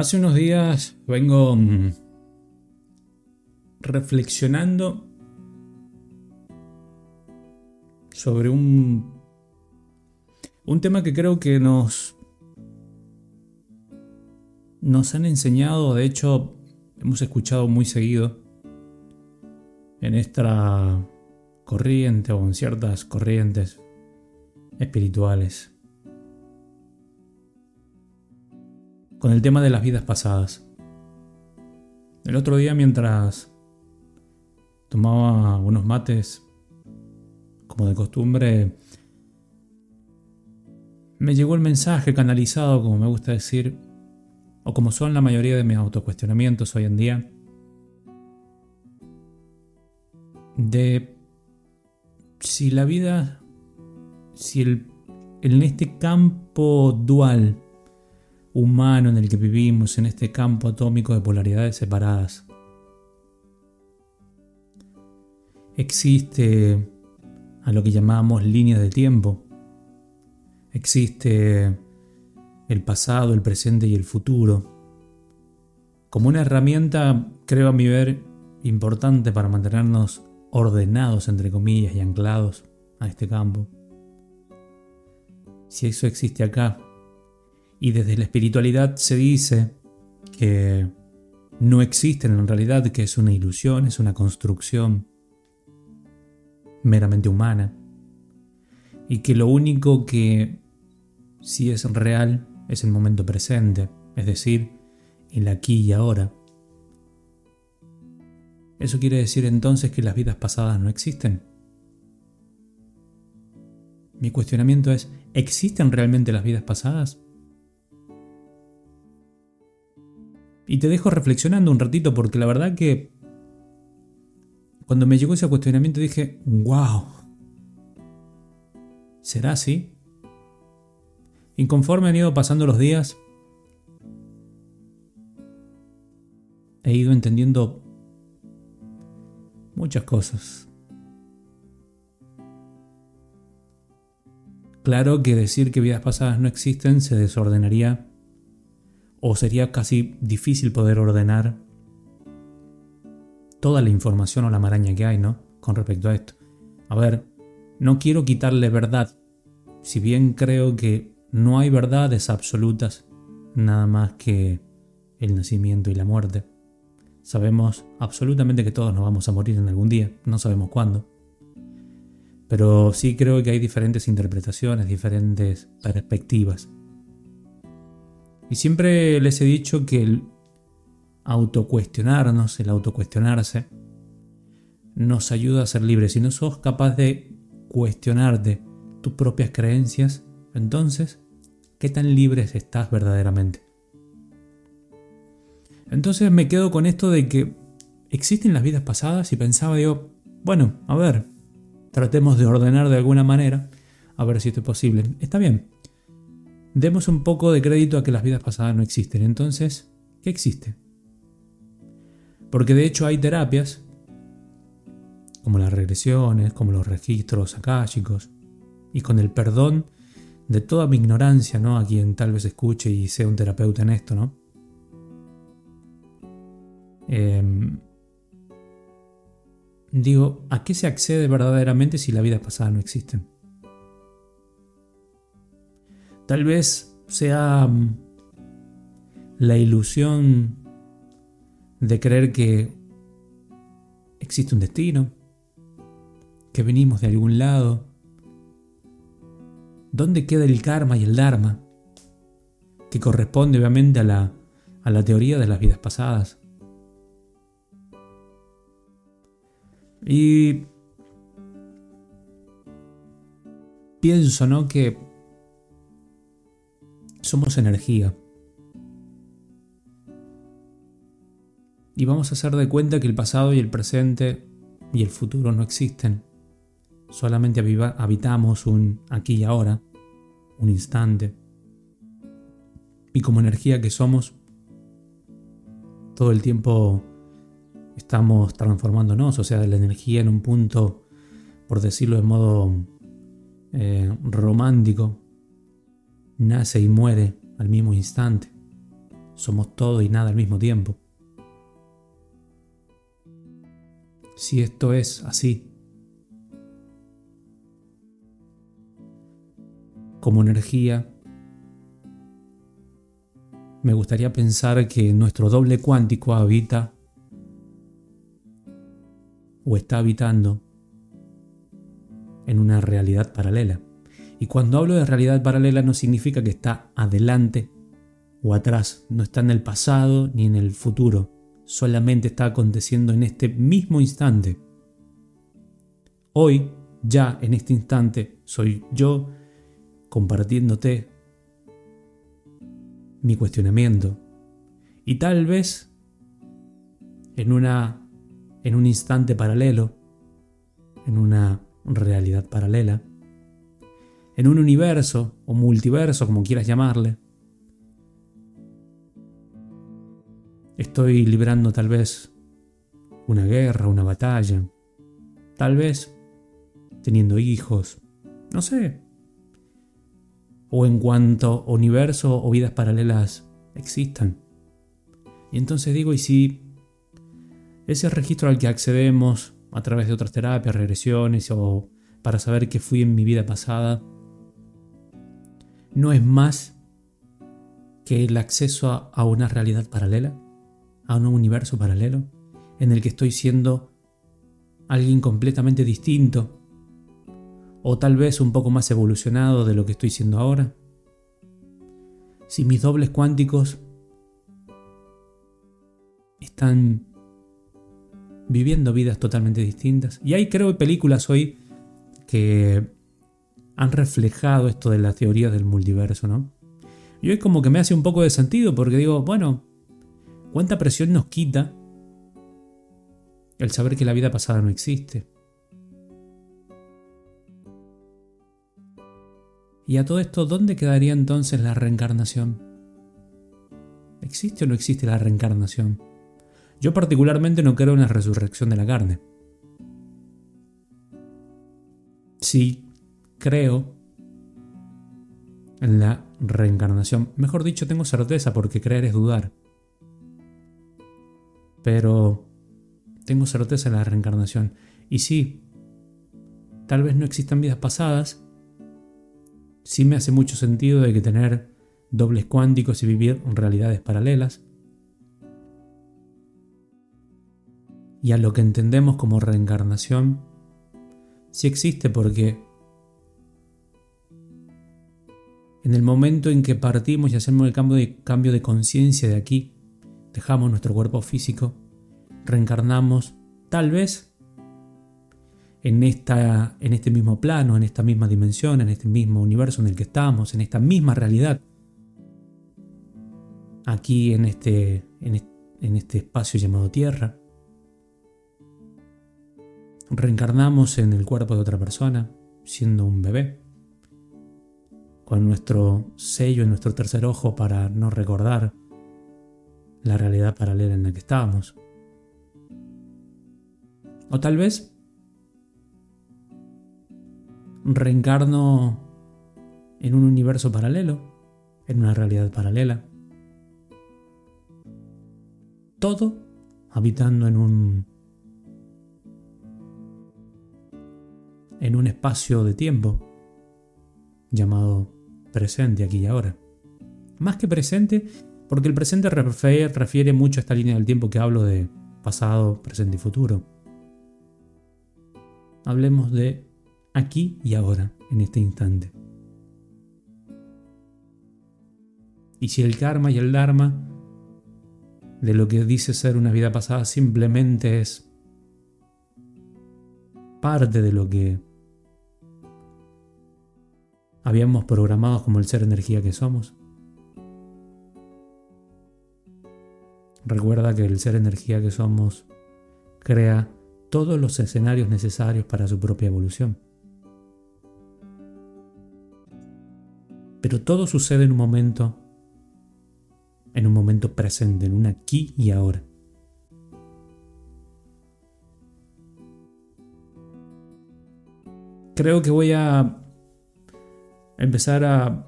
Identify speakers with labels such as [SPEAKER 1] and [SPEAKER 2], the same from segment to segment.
[SPEAKER 1] Hace unos días vengo mm, reflexionando sobre un, un tema que creo que nos, nos han enseñado, de hecho hemos escuchado muy seguido en esta corriente o en ciertas corrientes espirituales. Con el tema de las vidas pasadas. El otro día mientras tomaba unos mates, como de costumbre, me llegó el mensaje canalizado, como me gusta decir, o como son la mayoría de mis autocuestionamientos hoy en día, de si la vida, si el, en este campo dual humano en el que vivimos, en este campo atómico de polaridades separadas, existe a lo que llamamos línea de tiempo, existe el pasado, el presente y el futuro, como una herramienta, creo a mi ver, importante para mantenernos ordenados, entre comillas, y anclados a este campo. Si eso existe acá, y desde la espiritualidad se dice que no existen en realidad, que es una ilusión, es una construcción meramente humana, y que lo único que sí es real es el momento presente, es decir, el aquí y ahora. ¿Eso quiere decir entonces que las vidas pasadas no existen? Mi cuestionamiento es, ¿existen realmente las vidas pasadas? Y te dejo reflexionando un ratito porque la verdad que cuando me llegó ese cuestionamiento dije, wow, ¿será así? Y conforme han ido pasando los días, he ido entendiendo muchas cosas. Claro que decir que vidas pasadas no existen se desordenaría o sería casi difícil poder ordenar toda la información o la maraña que hay, ¿no? Con respecto a esto. A ver, no quiero quitarle verdad, si bien creo que no hay verdades absolutas, nada más que el nacimiento y la muerte. Sabemos absolutamente que todos nos vamos a morir en algún día, no sabemos cuándo. Pero sí creo que hay diferentes interpretaciones, diferentes perspectivas. Y siempre les he dicho que el autocuestionarnos, el autocuestionarse, nos ayuda a ser libres. Si no sos capaz de cuestionarte tus propias creencias, entonces, ¿qué tan libres estás verdaderamente? Entonces me quedo con esto de que existen las vidas pasadas y pensaba yo, bueno, a ver, tratemos de ordenar de alguna manera, a ver si esto es posible. Está bien. Demos un poco de crédito a que las vidas pasadas no existen. Entonces, ¿qué existe? Porque de hecho hay terapias, como las regresiones, como los registros akáshicos, y con el perdón de toda mi ignorancia, ¿no? A quien tal vez escuche y sea un terapeuta en esto, ¿no? Em, digo, ¿a qué se accede verdaderamente si la vida pasada no existe? Tal vez sea mm, la ilusión de creer que existe un destino, que venimos de algún lado. ¿Dónde queda el karma y el dharma? Que corresponde obviamente a la, a la teoría de las vidas pasadas. Y pienso, ¿no? Que somos energía. Y vamos a hacer de cuenta que el pasado y el presente y el futuro no existen. Solamente habitamos un aquí y ahora, un instante. Y como energía que somos, todo el tiempo estamos transformándonos, o sea, de la energía en un punto, por decirlo de modo eh, romántico, nace y muere al mismo instante. somos todo y nada al mismo tiempo. Si esto es así, como energía, me gustaría pensar que nuestro doble cuántico habita o está habitando en una realidad paralela. Y cuando hablo de realidad paralela no significa que está adelante o atrás, no está en el pasado ni en el futuro, solamente está aconteciendo en este mismo instante. Hoy, ya en este instante, soy yo compartiéndote mi cuestionamiento. Y tal vez en una en un instante paralelo, en una realidad paralela, en un universo o multiverso, como quieras llamarle. Estoy librando tal vez una guerra, una batalla, tal vez teniendo hijos, no sé. O en cuanto universo o vidas paralelas existan. Y entonces digo, ¿y si ese registro al que accedemos a través de otras terapias, regresiones o para saber qué fui en mi vida pasada, no es más que el acceso a, una realidad paralela, a un universo paralelo, en el que estoy siendo alguien completamente distinto, o tal vez un poco más evolucionado de lo que estoy siendo ahora. Si mis dobles cuánticos están viviendo vidas totalmente distintas. Y hay creo películas hoy que han reflejado esto de la teoría del multiverso, ¿no? Y hoy como que me hace un poco de sentido porque digo, bueno, ¿cuánta presión nos quita el saber que la vida pasada no existe? Y a todo esto, ¿dónde quedaría entonces la reencarnación? ¿Existe o no existe la reencarnación? Yo particularmente no creo en la resurrección de la carne. Sí creo en la reencarnación. Mejor dicho, tengo certeza porque creer es dudar. Pero tengo certeza en la reencarnación. Y sí, tal vez no existan vidas pasadas. Sí me hace mucho sentido de que tener dobles cuánticos y vivir realidades paralelas. y a lo que entendemos como reencarnación, sí existe porque en el momento en que partimos y hacemos el cambio de, cambio de conciencia de aquí, dejamos nuestro cuerpo físico, reencarnamos tal vez en, esta, en este mismo plano, en esta misma dimensión, en este mismo universo en el que estamos, en esta misma realidad, aquí en este, en este espacio llamado Tierra reencarnamos en el cuerpo de otra persona, siendo un bebé, con nuestro sello en nuestro tercer ojo para no recordar la realidad paralela en la que estábamos. O tal vez reencarno en un universo paralelo, en una realidad paralela. Todo habitando en un en un espacio de tiempo llamado presente aquí y ahora. Más que presente, porque el presente refiere, mucho a esta línea del tiempo que hablo de pasado, presente y futuro. Hablemos de aquí y ahora, en este instante. Y si el karma y el dharma de lo que dice ser una vida pasada simplemente es parte de lo que habíamos programado como el ser energía que somos. Recuerda que el ser energía que somos crea todos los escenarios necesarios para su propia evolución. Pero todo sucede en un momento, en un momento presente, en un aquí y ahora. Creo que voy a empezar a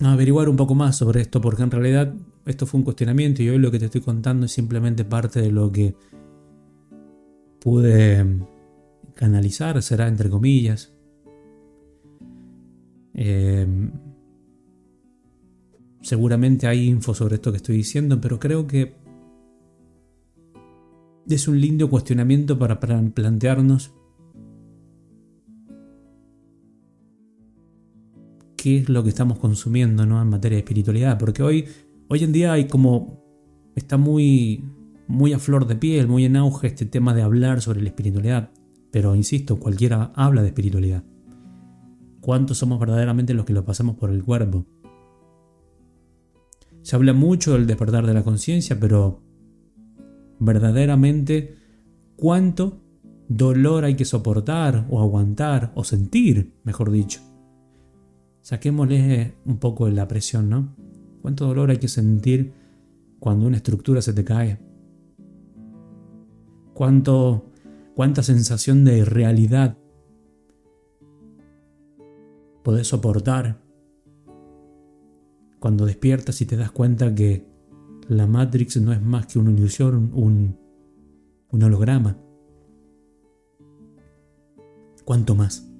[SPEAKER 1] averiguar un poco más sobre esto, porque en realidad esto fue un cuestionamiento y hoy lo que te estoy contando es simplemente parte de lo que pude canalizar, será entre comillas. Eh, seguramente hay info sobre esto que estoy diciendo, pero creo que es un lindo cuestionamiento para, plantearnos qué es lo que estamos consumiendo ¿no? en materia de espiritualidad. Porque hoy, hoy en día hay como. está muy, muy a flor de piel, muy en auge este tema de hablar sobre la espiritualidad. Pero insisto, cualquiera habla de espiritualidad. ¿Cuántos somos verdaderamente los que lo pasamos por el cuerpo? Se habla mucho del despertar de la conciencia, pero verdaderamente cuánto dolor hay que soportar o aguantar o sentir, mejor dicho. Saquémosle un poco de la presión, ¿no? ¿Cuánto dolor hay que sentir cuando una estructura se te cae? ¿Cuánto, ¿Cuánta sensación de irrealidad podés soportar cuando despiertas y te das cuenta que la Matrix no es más que una ilusión, un, un holograma. ¿Cuánto más?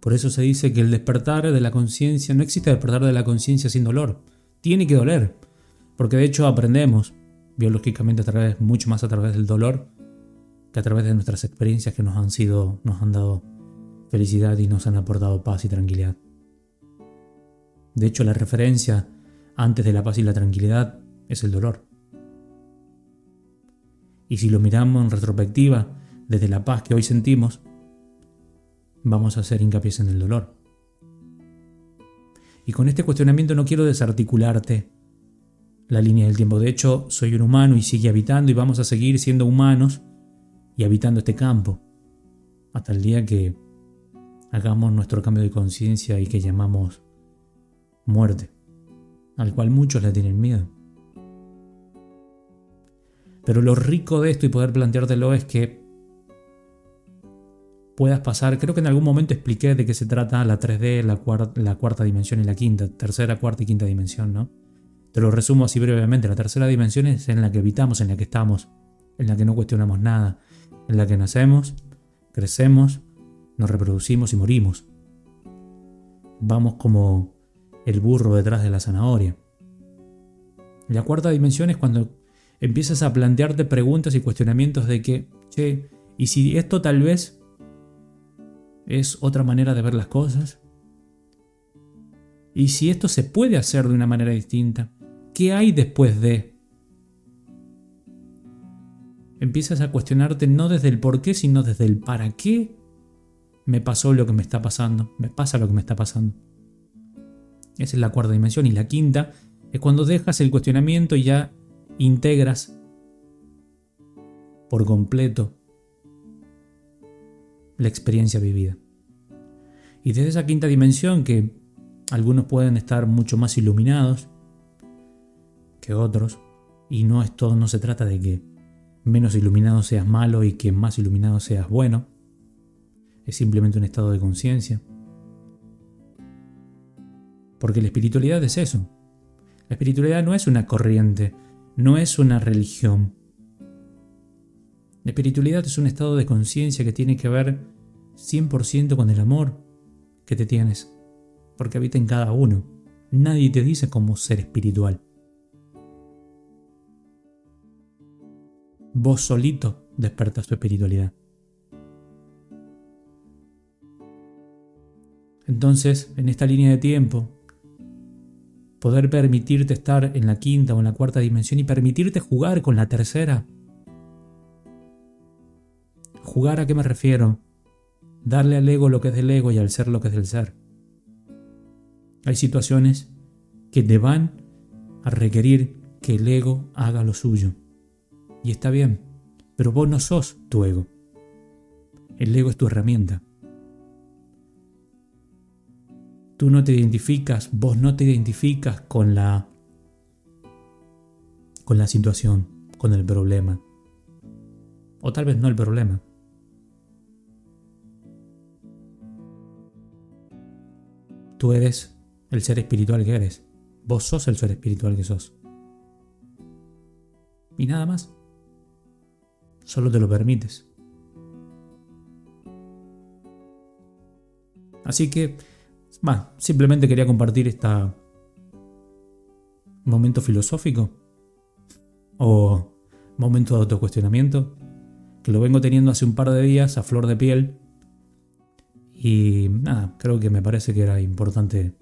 [SPEAKER 1] Por eso se dice que el despertar de la conciencia, no existe despertar de la conciencia sin dolor. Tiene que doler. Porque de hecho aprendemos biológicamente a través, mucho más a través del dolor, que a través de nuestras experiencias que nos han sido, nos han dado felicidad y nos han aportado paz y tranquilidad. De hecho, la referencia antes de la paz y la tranquilidad es el dolor. Y si lo miramos en retrospectiva, desde la paz que hoy sentimos, vamos a hacer hincapié en el dolor. Y con este cuestionamiento no quiero desarticularte la línea del tiempo. De hecho, soy un humano y sigue habitando y vamos a seguir siendo humanos y habitando este campo hasta el día que hagamos nuestro cambio de conciencia y que llamamos muerte, al cual muchos le tienen miedo. Pero lo rico de esto y poder planteártelo es que puedas pasar, creo que en algún momento expliqué de qué se trata la 3D, la, la cuarta dimensión y la quinta, tercera, cuarta y quinta dimensión, ¿no? Te lo resumo así brevemente, la tercera dimensión es en la que habitamos, en la que estamos, en la que no cuestionamos nada, en la que nacemos, crecemos, nos reproducimos y morimos. Vamos como el burro detrás de la zanahoria. La cuarta dimensión es cuando empiezas a plantearte preguntas y cuestionamientos de que, che, ¿y si esto tal vez es otra manera de ver las cosas? ¿Y si esto se puede hacer de una manera distinta? ¿Qué hay después de? Empiezas a cuestionarte no desde el por qué, sino desde el para qué me pasó lo que me está pasando, me pasa lo que me está pasando. Esa es la cuarta dimensión. Y la quinta es cuando dejas el cuestionamiento y ya integras por completo la experiencia vivida. Y desde esa quinta dimensión que algunos pueden estar mucho más iluminados que otros, y no es todo, no se trata de que menos iluminado seas malo y que más iluminado seas bueno, es simplemente un estado de conciencia. Porque la espiritualidad es eso. La espiritualidad no es una corriente, no es una religión. La espiritualidad es un estado de conciencia que tiene que ver 100% con el amor que te tienes, porque habita en cada uno. Nadie te dice cómo ser espiritual. Vos solito despertas tu espiritualidad. Entonces, en esta línea de tiempo, poder permitirte estar en la quinta o en la cuarta dimensión y permitirte jugar con la tercera. ¿Jugar a qué me refiero? Darle al ego lo que es del ego y al ser lo que es del ser. Hay situaciones que te van a requerir que el ego haga lo suyo. Y está bien, pero vos no sos tu ego. El ego es tu herramienta. tú no te identificas, vos no te identificas con la con la situación, con el problema. O tal vez no el problema. Tú eres el ser espiritual que eres. Vos sos el ser espiritual que sos. Y nada más. Solo te lo permites. Así que, va, simplemente quería compartir este momento filosófico o momento de autocuestionamiento que lo vengo teniendo hace un par de días a flor de piel y nada, creo que me parece que era importante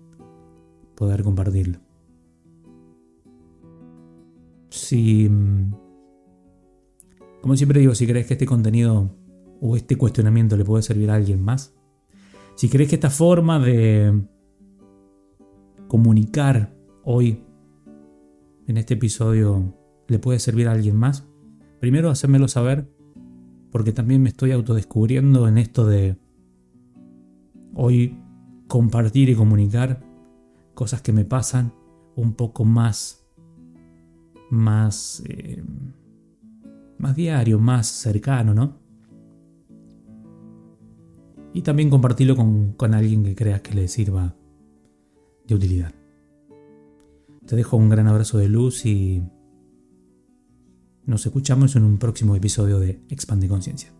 [SPEAKER 1] poder compartirlo. Si, como siempre digo, si crees que este contenido o este cuestionamiento le puede servir a alguien más, si crees que esta forma de comunicar hoy en este episodio le puede servir a alguien más, primero hacérmelo saber, porque también me estoy autodescubriendo en esto de hoy compartir y comunicar cosas que me pasan un poco más, más, eh, más diario, más cercano, ¿no? y también compartirlo con, con alguien que creas que le sirva de utilidad. Te dejo un gran abrazo de luz y nos escuchamos en un próximo episodio de Expande Conciencia.